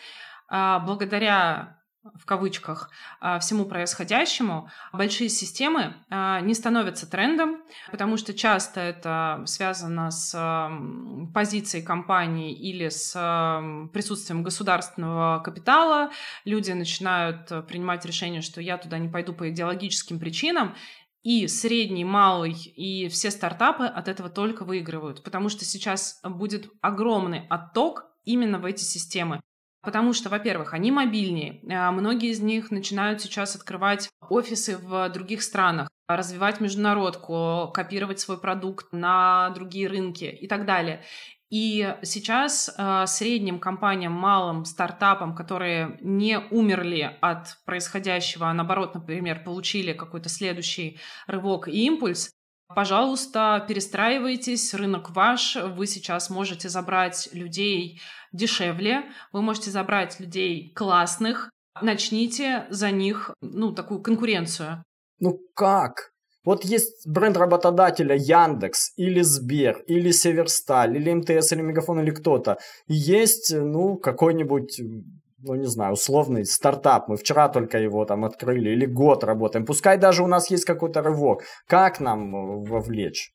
а, благодаря в кавычках, а, всему происходящему, большие системы а, не становятся трендом, потому что часто это связано с позицией компании или с присутствием государственного капитала. Люди начинают принимать решение, что я туда не пойду по идеологическим причинам, и средний, малый, и все стартапы от этого только выигрывают, потому что сейчас будет огромный отток именно в эти системы. Потому что, во-первых, они мобильнее. А, многие из них начинают сейчас открывать офисы в других странах, развивать международку, копировать свой продукт на другие рынки и так далее. И сейчас э, средним компаниям, малым стартапам, которые не умерли от происходящего, а наоборот, например, получили какой-то следующий рывок и импульс, пожалуйста, перестраивайтесь, рынок ваш, вы сейчас можете забрать людей дешевле, вы можете забрать людей классных, начните за них, ну, такую конкуренцию. Ну как? Вот есть бренд работодателя Яндекс или Сбер, или Северсталь, или МТС, или Мегафон, или кто-то. И есть, ну, какой-нибудь ну, не знаю, условный стартап, мы вчера только его там открыли, или год работаем, пускай даже у нас есть какой-то рывок, как нам э, вовлечь?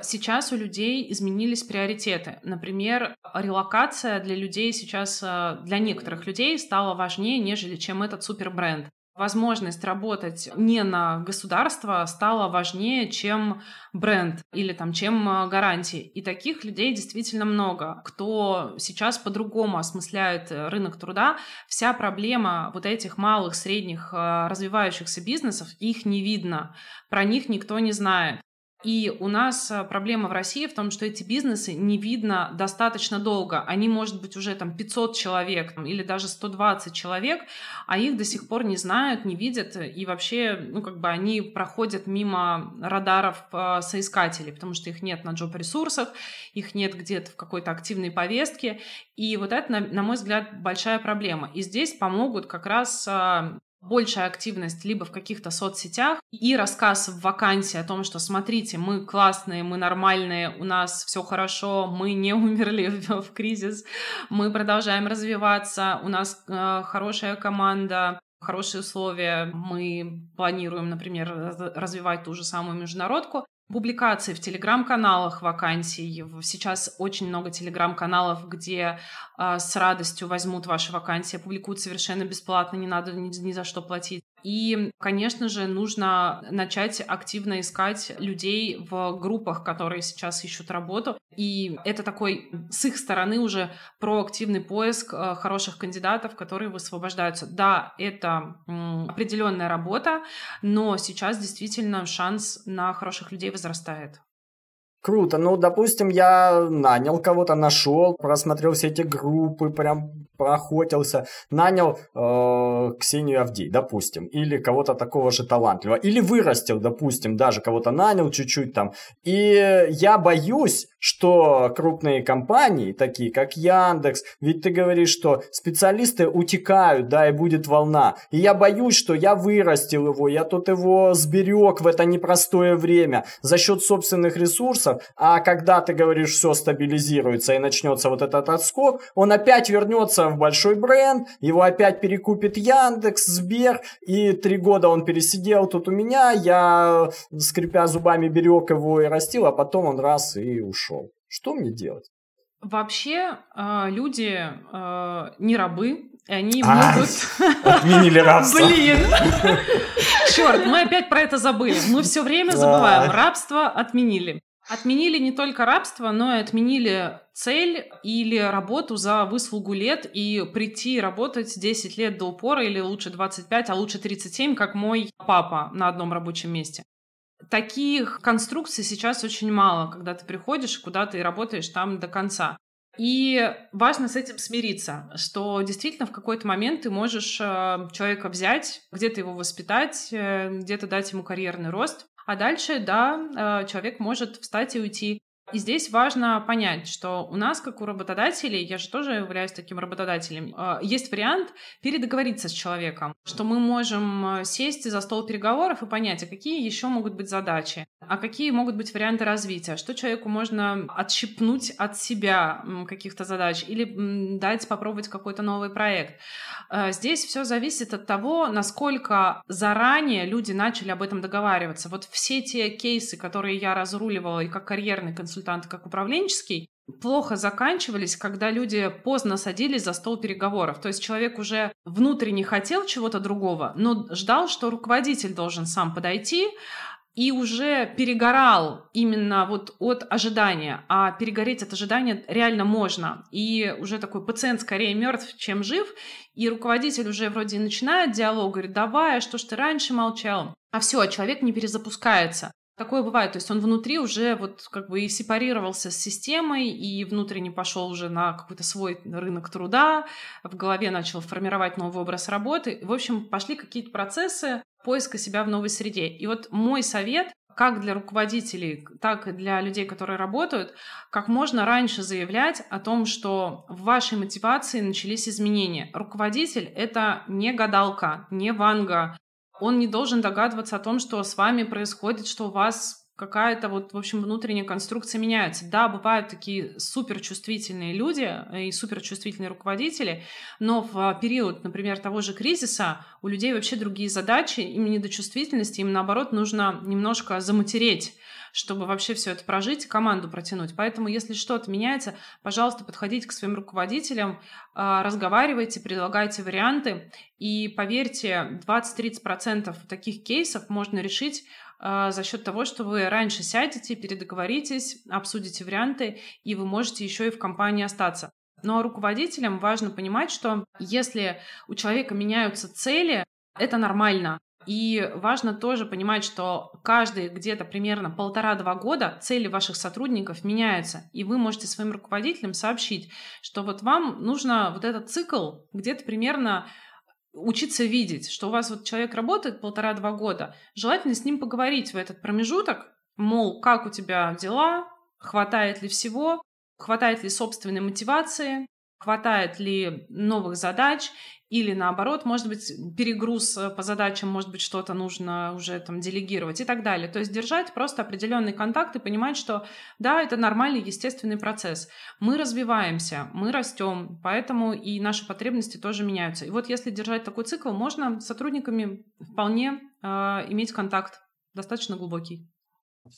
Сейчас у людей изменились приоритеты. Например, релокация для людей сейчас, э, для некоторых людей стала важнее, нежели чем этот супербренд возможность работать не на государство стала важнее, чем бренд или там, чем а, гарантии. И таких людей действительно много. Кто сейчас по-другому осмысляет э, рынок труда, вся проблема вот этих малых, средних, а, развивающихся бизнесов, их не видно, про них никто не знает. И у нас э, проблема в России в том, что эти бизнесы не видно достаточно долго. Они, может быть, уже там 500 человек или даже 120 человек, а их до сих пор не знают, не видят. И вообще, ну, как бы они проходят мимо радаров э, соискателей, потому что их нет на джоб-ресурсах, их нет где-то в какой-то активной повестке. И вот это, на, мой взгляд, большая проблема. И здесь помогут как раз э, большая активность либо в каких-то соцсетях и рассказ в вакансии о том, что смотрите, мы классные, мы нормальные, у нас все хорошо, мы не умерли в, в кризис, мы продолжаем развиваться, у нас э, хорошая команда, хорошие условия, мы планируем, например, развивать ту же самую международку. Публикации в телеграм-каналах вакансий. Сейчас очень много телеграм-каналов, где э, с радостью возьмут ваши вакансии, публикуют совершенно бесплатно, не надо ни, ни за что платить. И, конечно же, нужно начать активно искать людей в группах, которые сейчас ищут работу. И это такой с их стороны уже проактивный поиск э, хороших кандидатов, которые высвобождаются. Да, это определенная работа, но сейчас действительно шанс на хороших людей возрастает. Круто. Ну, допустим, я нанял кого-то, нашел, просмотрел все эти группы, прям проохотился, нанял э, Ксению Авдей, допустим, или кого-то такого же талантливого, или вырастил, допустим, даже кого-то нанял чуть-чуть там. И я боюсь, что крупные компании, такие как Яндекс, ведь ты говоришь, что специалисты утекают, да, и будет волна. И я боюсь, что я вырастил его, я тут его сберег в это непростое время за счет собственных ресурсов, а когда ты говоришь, все стабилизируется и начнется вот этот отскок, он опять вернется в большой бренд, его опять перекупит Яндекс, Сбер, и три года он пересидел тут у меня, я, скрипя зубами, берег его и растил, а потом он раз и ушел. Что мне делать? Вообще э, люди э, не рабы, и они а, могут... Отменили рабство. Блин! Черт, мы опять про это забыли. Мы все время забываем. Рабство отменили. Отменили не только рабство, но и отменили цель или работу за выслугу лет и прийти работать 10 лет до упора или лучше 25, а лучше 37, как мой папа на одном рабочем месте. Таких конструкций сейчас очень мало, когда ты приходишь куда-то и работаешь там до конца. И важно с этим смириться, что действительно в какой-то момент ты можешь э, человека взять, где-то его воспитать, э, где-то дать ему карьерный рост, а дальше, да, э, человек может встать и уйти. И здесь важно понять, что у нас, как у работодателей, я же тоже являюсь таким работодателем, э, есть вариант передоговориться с человеком, что мы можем э, сесть за стол переговоров и понять, а какие еще могут быть задачи, а какие могут быть варианты развития, что человеку можно отщипнуть от себя каких-то задач или дать попробовать какой-то новый проект. Э, здесь все зависит от того, насколько заранее люди начали об этом договариваться. Вот все те кейсы, которые я разруливала и как карьерный консультант, и как управленческий, плохо заканчивались, когда люди поздно садились за стол переговоров. То есть человек уже внутренне хотел чего-то другого, но ждал, что руководитель должен сам подойти, и уже перегорал именно вот от ожидания, а перегореть от ожидания реально можно. И уже такой пациент скорее мертв, чем жив, и руководитель уже вроде начинает диалог, говорит, давай, а что ж ты раньше молчал? А все, человек не перезапускается. Такое бывает, то есть он внутри уже вот как бы и сепарировался с системой, и внутренне пошел уже на какой-то свой рынок труда, в голове начал формировать новый образ работы. В общем, пошли какие-то процессы поиска себя в новой среде. И вот мой совет как для руководителей, так и для людей, которые работают, как можно раньше заявлять о том, что в вашей мотивации начались изменения. Руководитель — это не гадалка, не ванга, он не должен догадываться о том, что с вами происходит, что у вас какая-то вот, в общем, внутренняя конструкция меняется. Да, бывают такие суперчувствительные люди и суперчувствительные руководители, но в период, например, того же кризиса у людей вообще другие задачи, им не до чувствительности, им наоборот нужно немножко заматереть чтобы вообще все это прожить и команду протянуть. Поэтому, если что-то меняется, пожалуйста, подходите к своим руководителям, а, разговаривайте, предлагайте варианты. И поверьте, 20-30% таких кейсов можно решить а, за счет того, что вы раньше сядете, передоговоритесь, обсудите варианты, и вы можете еще и в компании остаться. Но руководителям важно понимать, что если у человека меняются цели, это нормально. И важно тоже понимать, что каждые где-то примерно полтора-два года цели ваших сотрудников меняются. И вы можете своим руководителям сообщить, что вот вам нужно вот этот цикл где-то примерно учиться видеть, что у вас вот человек работает полтора-два года, желательно с ним поговорить в этот промежуток, мол, как у тебя дела, хватает ли всего, хватает ли собственной мотивации, хватает ли новых задач, или наоборот, может быть, перегруз э, по задачам, может быть, что-то нужно уже там делегировать и так далее. То есть держать просто определенный контакт и понимать, что да, это нормальный, естественный процесс. Мы развиваемся, мы растем, поэтому и наши потребности тоже меняются. И вот если держать такой цикл, можно с сотрудниками вполне э, иметь контакт достаточно глубокий.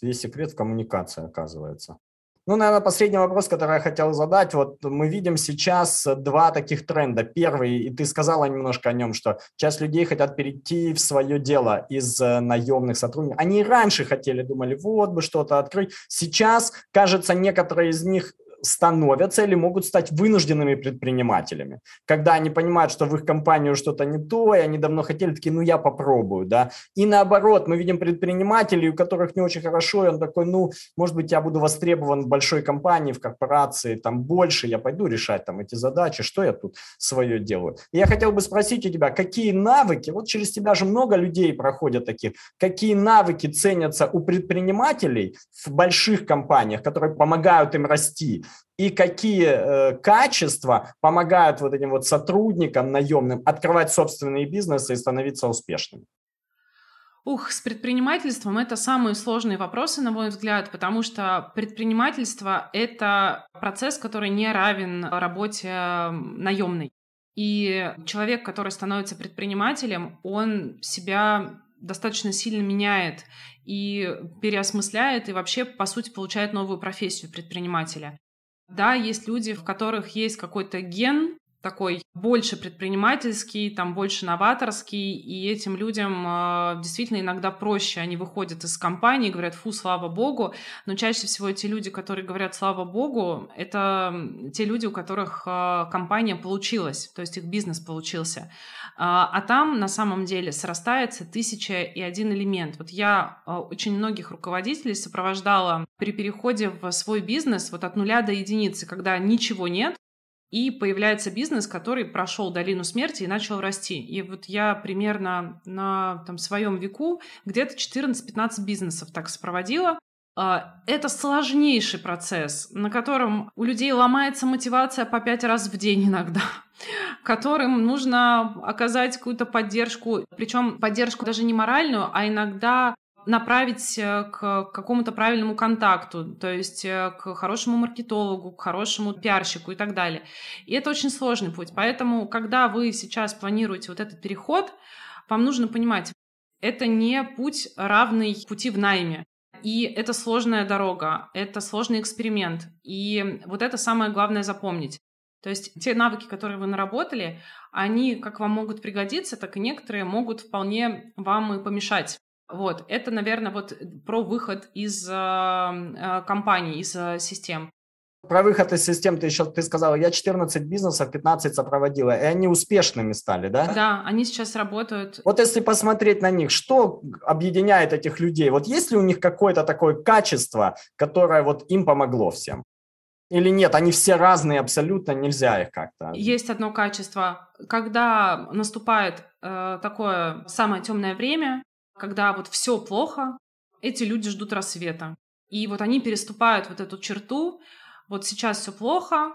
Весь секрет в коммуникации, оказывается. Ну, наверное, последний вопрос, который я хотел задать. Вот мы видим сейчас два таких тренда. Первый, и ты сказала немножко о нем, что часть людей хотят перейти в свое дело из э, наемных сотрудников. Они раньше хотели, думали, вот бы что-то открыть. Сейчас, кажется, некоторые из них становятся или могут стать вынужденными предпринимателями. Когда они понимают, что в их компанию что-то не то, и они давно хотели, такие, ну я попробую, да. И наоборот, мы видим предпринимателей, у которых не очень хорошо, и он такой, ну, может быть, я буду востребован в большой компании, в корпорации, там больше, я пойду решать там эти задачи, что я тут свое делаю. И я хотел бы спросить у тебя, какие навыки, вот через тебя же много людей проходят таких, какие навыки ценятся у предпринимателей в больших компаниях, которые помогают им расти, и какие э, качества помогают вот этим вот сотрудникам наемным открывать собственные бизнесы и становиться успешными? Ух, с предпринимательством это самые сложные вопросы, на мой взгляд, потому что предпринимательство — это процесс, который не равен работе наемной. И человек, который становится предпринимателем, он себя достаточно сильно меняет и переосмысляет, и вообще, по сути, получает новую профессию предпринимателя. Да, есть люди, в которых есть какой-то ген такой больше предпринимательский, там больше новаторский, и этим людям э, действительно иногда проще. Они выходят из компании говорят, фу, слава богу, но чаще всего те люди, которые говорят слава богу, это те люди, у которых э, компания получилась, то есть их бизнес получился. А, а там на самом деле срастается тысяча и один элемент. Вот я э, очень многих руководителей сопровождала при переходе в свой бизнес вот от нуля до единицы, когда ничего нет, и появляется бизнес, который прошел долину смерти и начал расти. И вот я примерно на там, своем веку где-то 14-15 бизнесов так сопроводила. А, это сложнейший процесс, на котором у людей ломается мотивация по пять раз в день иногда которым нужно оказать какую-то поддержку, причем поддержку даже не моральную, а иногда направить э, к какому-то правильному контакту, то есть э, к хорошему маркетологу, к хорошему пиарщику и так далее. И это очень сложный путь. Поэтому, когда вы сейчас планируете вот этот переход, вам нужно понимать, это не путь равный пути в найме. И это сложная дорога, это сложный эксперимент. И вот это самое главное запомнить. То есть те навыки, которые вы наработали, они как вам могут пригодиться, так и некоторые могут вполне вам и помешать. Вот, это, наверное, вот про выход из э, компаний, из э, систем. Про выход из систем ты еще ты сказала, я 14 бизнесов, 15 сопроводила, и они успешными стали, да? Да, они сейчас работают. Вот если посмотреть на них, что объединяет этих людей? Вот есть ли у них какое-то такое качество, которое вот им помогло всем? Или нет, они все разные абсолютно, нельзя их как-то. Есть одно качество. Когда наступает э, такое самое темное время, когда вот все плохо, эти люди ждут рассвета. И вот они переступают вот эту черту, вот сейчас все плохо,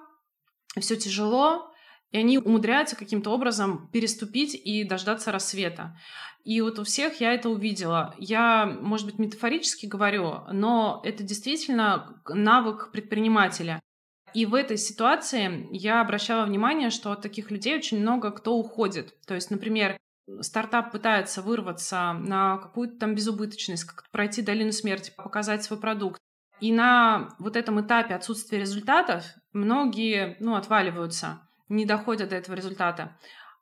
все тяжело, и они умудряются каким-то образом переступить и дождаться рассвета. И вот у всех я это увидела. Я, может быть, метафорически говорю, но это действительно навык предпринимателя. И в этой ситуации я обращала внимание, что от таких людей очень много кто уходит. То есть, например, стартап пытается вырваться на какую-то там безубыточность, как пройти долину смерти, показать свой продукт. И на вот этом этапе отсутствия результатов многие ну, отваливаются, не доходят до этого результата.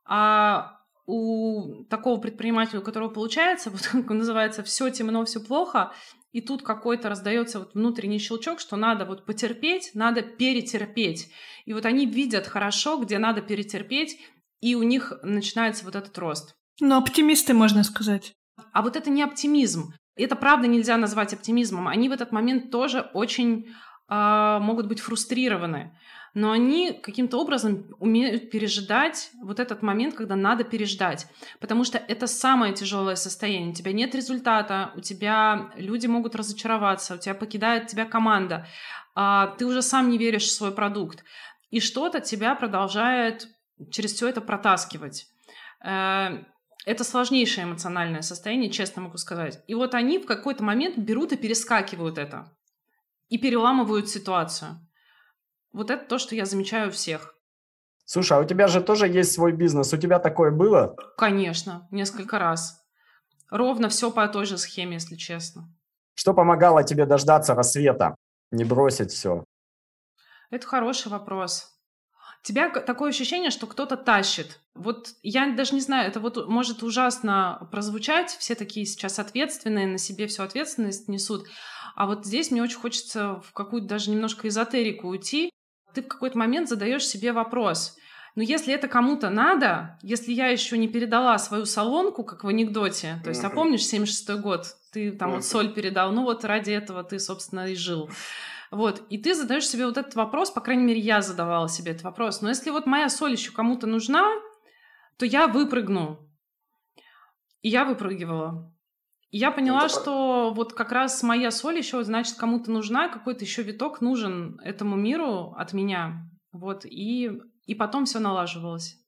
А у такого предпринимателя, у которого получается, вот как он называется, все темно, все плохо, и тут какой-то раздается вот внутренний щелчок, что надо вот потерпеть, надо перетерпеть. И вот они видят хорошо, где надо перетерпеть, и у них начинается вот этот рост. Ну, оптимисты, можно сказать. А вот это не оптимизм. Это правда нельзя назвать оптимизмом. Они в этот момент тоже очень э, могут быть фрустрированы. Но они каким-то образом умеют пережидать вот этот момент, когда надо переждать. Потому что это самое тяжелое состояние. У тебя нет результата, у тебя люди могут разочароваться, у тебя покидает тебя команда, э, ты уже сам не веришь в свой продукт. И что-то тебя продолжает через все это протаскивать. Э, это сложнейшее эмоциональное состояние, честно могу сказать. И вот они в какой-то момент берут и перескакивают это. И переламывают ситуацию. Вот это то, что я замечаю у всех. Слушай, а у тебя же тоже есть свой бизнес. У тебя такое было? Конечно, несколько раз. Ровно все по той же схеме, если честно. Что помогало тебе дождаться рассвета? Не бросить все? Это хороший вопрос тебя такое ощущение, что кто-то тащит. Вот я даже не знаю, это вот может ужасно прозвучать, все такие сейчас ответственные, на себе всю ответственность несут. А вот здесь мне очень хочется в какую-то даже немножко эзотерику уйти. Ты в какой-то момент задаешь себе вопрос. Но если это кому-то надо, если я еще не передала свою салонку, как в анекдоте, то есть, а помнишь 76 год, ты там вот соль передал, ну вот ради этого ты, собственно, и жил. Вот, и ты задаешь себе вот этот вопрос, по крайней мере, я задавала себе этот вопрос. Но если вот моя соль еще кому-то нужна, то я выпрыгну. И я выпрыгивала. И я поняла, Это... что вот как раз моя соль еще, значит, кому-то нужна, какой-то еще виток нужен этому миру от меня. Вот, и, и потом все налаживалось.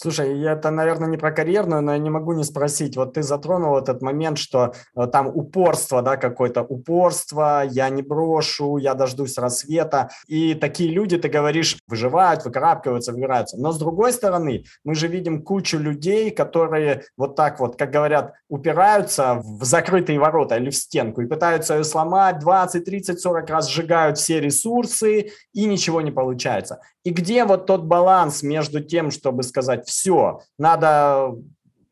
Слушай, это, наверное, не про карьерную, но я не могу не спросить. Вот ты затронул этот момент, что э, там упорство, да, какое-то упорство, я не брошу, я дождусь рассвета. И такие люди, ты говоришь, выживают, выкарабкиваются, выбираются. Но с другой стороны, мы же видим кучу людей, которые вот так вот, как говорят, упираются в закрытые ворота или в стенку и пытаются ее сломать 20, 30, 40 раз, сжигают все ресурсы и ничего не получается. И где вот тот баланс между тем, чтобы сказать, все, надо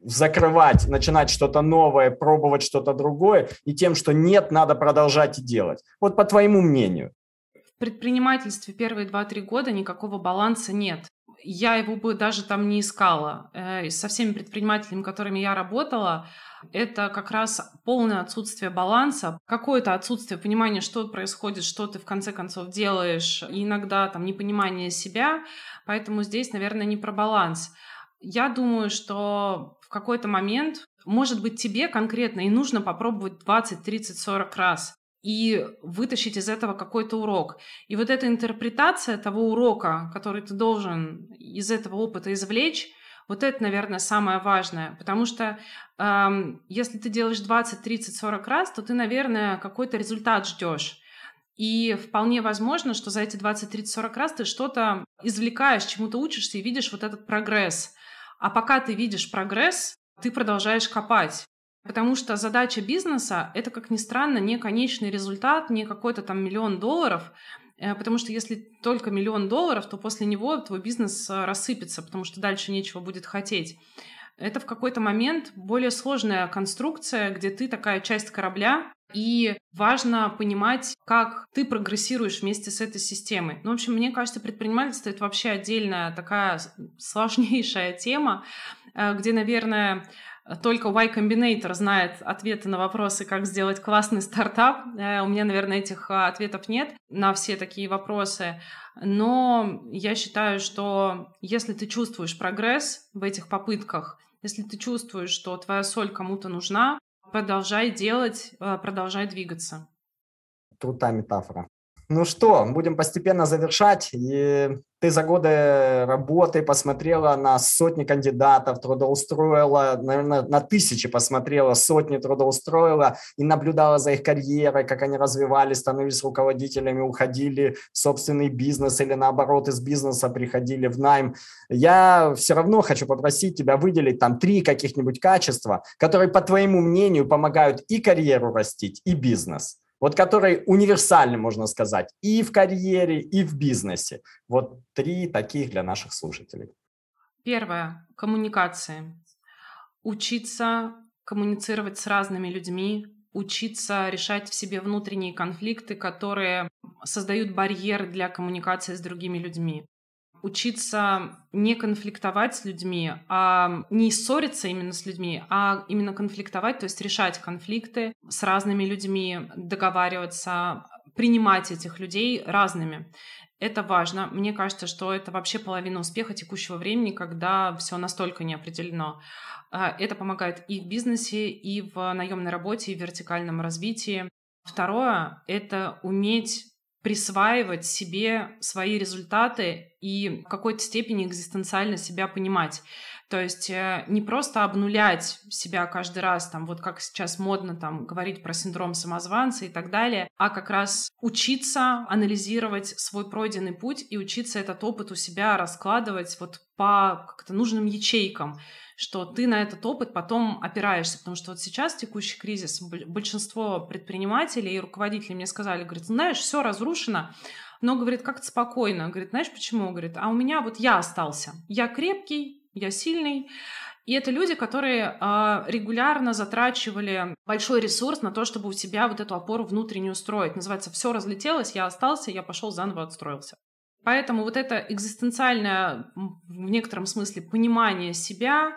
закрывать, начинать что-то новое, пробовать что-то другое, и тем, что нет, надо продолжать и делать. Вот по твоему мнению. В предпринимательстве первые 2-3 года никакого баланса нет. Я его бы даже там не искала. Э, со всеми предпринимателями, которыми я работала, это как раз полное отсутствие баланса, какое-то отсутствие понимания, что происходит, что ты в конце концов делаешь, и иногда там непонимание себя, поэтому здесь, наверное, не про баланс. Я думаю, что в какой-то момент, может быть, тебе конкретно и нужно попробовать 20, 30, 40 раз и вытащить из этого какой-то урок. И вот эта интерпретация того урока, который ты должен из этого опыта извлечь, вот это, наверное, самое важное, потому что эм, если ты делаешь 20, 30, 40 раз, то ты, наверное, какой-то результат ждешь. И вполне возможно, что за эти 20, 30, 40 раз ты что-то извлекаешь, чему-то учишься и видишь вот этот прогресс. А пока ты видишь прогресс, ты продолжаешь копать. Потому что задача бизнеса — это, как ни странно, не конечный результат, не какой-то там миллион долларов, Э, потому что если только миллион долларов, то после него твой бизнес э, рассыпется, потому что дальше нечего будет хотеть. Это в какой-то момент более сложная конструкция, где ты такая часть корабля, и важно понимать, как ты прогрессируешь вместе с этой системой. Ну, в общем, мне кажется, предпринимательство — это вообще отдельная такая сложнейшая тема, э, где, наверное, только Y Combinator знает ответы на вопросы, как сделать классный стартап. Э, у меня, наверное, этих а, ответов нет на все такие вопросы. Но я считаю, что если ты чувствуешь прогресс в этих попытках, если ты чувствуешь, что твоя соль кому-то нужна, продолжай делать, э, продолжай двигаться. Крутая метафора. Ну что, будем постепенно завершать. И ты за годы работы посмотрела на сотни кандидатов, трудоустроила, наверное, на тысячи посмотрела, сотни трудоустроила и наблюдала за их карьерой, как они развивались, становились руководителями, уходили в собственный бизнес или наоборот из бизнеса приходили в найм. Я все равно хочу попросить тебя выделить там три каких-нибудь качества, которые, по твоему мнению, помогают и карьеру растить, и бизнес вот который универсальный, можно сказать, и в карьере, и в бизнесе. Вот три таких для наших слушателей. Первое. Коммуникации. Учиться коммуницировать с разными людьми, учиться решать в себе внутренние конфликты, которые создают барьер для коммуникации с другими людьми учиться не конфликтовать с людьми, а не ссориться именно с людьми, а именно конфликтовать, то есть решать конфликты с разными людьми, договариваться, принимать этих людей разными. Это важно. Мне кажется, что это вообще половина успеха текущего времени, когда все настолько не определено. А, это помогает и в бизнесе, и в наемной работе, и в вертикальном развитии. Второе — это уметь присваивать себе свои результаты и в какой-то степени экзистенциально себя понимать. То есть э, не просто обнулять себя каждый раз, там, вот как сейчас модно там, говорить про синдром самозванца и так далее, а как раз учиться анализировать свой пройденный путь и учиться этот опыт у себя раскладывать вот по как-то нужным ячейкам что ты на этот опыт потом опираешься, потому что вот сейчас текущий кризис, большинство предпринимателей и руководителей мне сказали, говорит, знаешь, все разрушено, но, говорит, как-то спокойно. Говорит, знаешь почему? Говорит, а у меня вот я остался. Я крепкий, я сильный, И это люди, которые э, регулярно затрачивали большой ресурс на то, чтобы у себя вот эту опору внутреннюю строить. Называется «все разлетелось, я остался, я пошел заново отстроился». Поэтому вот это экзистенциальное, в некотором смысле, понимание себя,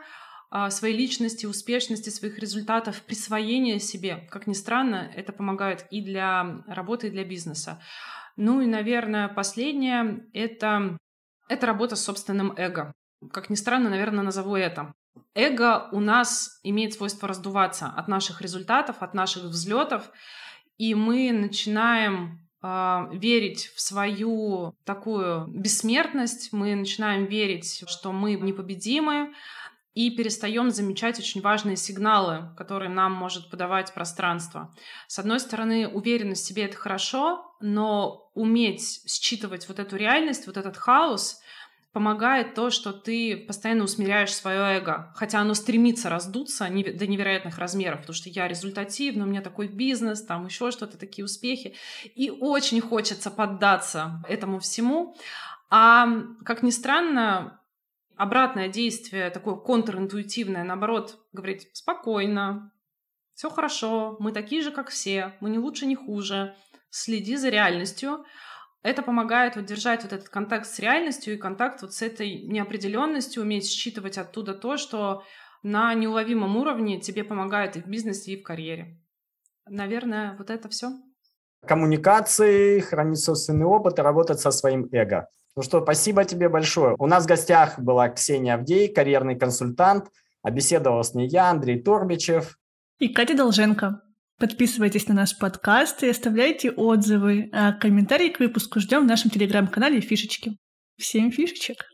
а, своей личности, успешности, своих результатов, присвоение себе, как ни странно, это помогает и для работы, и для бизнеса. Ну и, наверное, последнее — это, это работа с собственным эго. Как ни странно, наверное, назову это. Эго у нас имеет свойство раздуваться от наших результатов, от наших взлетов, и мы начинаем верить в свою такую бессмертность, мы начинаем верить, что мы непобедимы, и перестаем замечать очень важные сигналы, которые нам может подавать пространство. С одной стороны, уверенность в себе — это хорошо, но уметь считывать вот эту реальность, вот этот хаос — помогает то, что ты постоянно усмиряешь свое эго, хотя оно стремится раздуться до невероятных размеров, потому что я результативный, у меня такой бизнес, там еще что-то, такие успехи, и очень хочется поддаться этому всему. А, как ни странно, обратное действие, такое контринтуитивное, наоборот, говорить спокойно, все хорошо, мы такие же, как все, мы не лучше, не хуже, следи за реальностью, это помогает вот держать вот этот контакт с реальностью и контакт вот с этой неопределенностью, уметь считывать оттуда то, что на неуловимом уровне тебе помогает и в бизнесе, и в карьере. Наверное, вот это все. Коммуникации, хранить собственный опыт и работать со своим эго. Ну что, спасибо тебе большое. У нас в гостях была Ксения Авдей, карьерный консультант. А беседовал с ней я, Андрей Торбичев. И Катя Долженко. Подписывайтесь на наш подкаст и оставляйте отзывы. А комментарии к выпуску ждем в нашем телеграм-канале «Фишечки». Всем фишечек!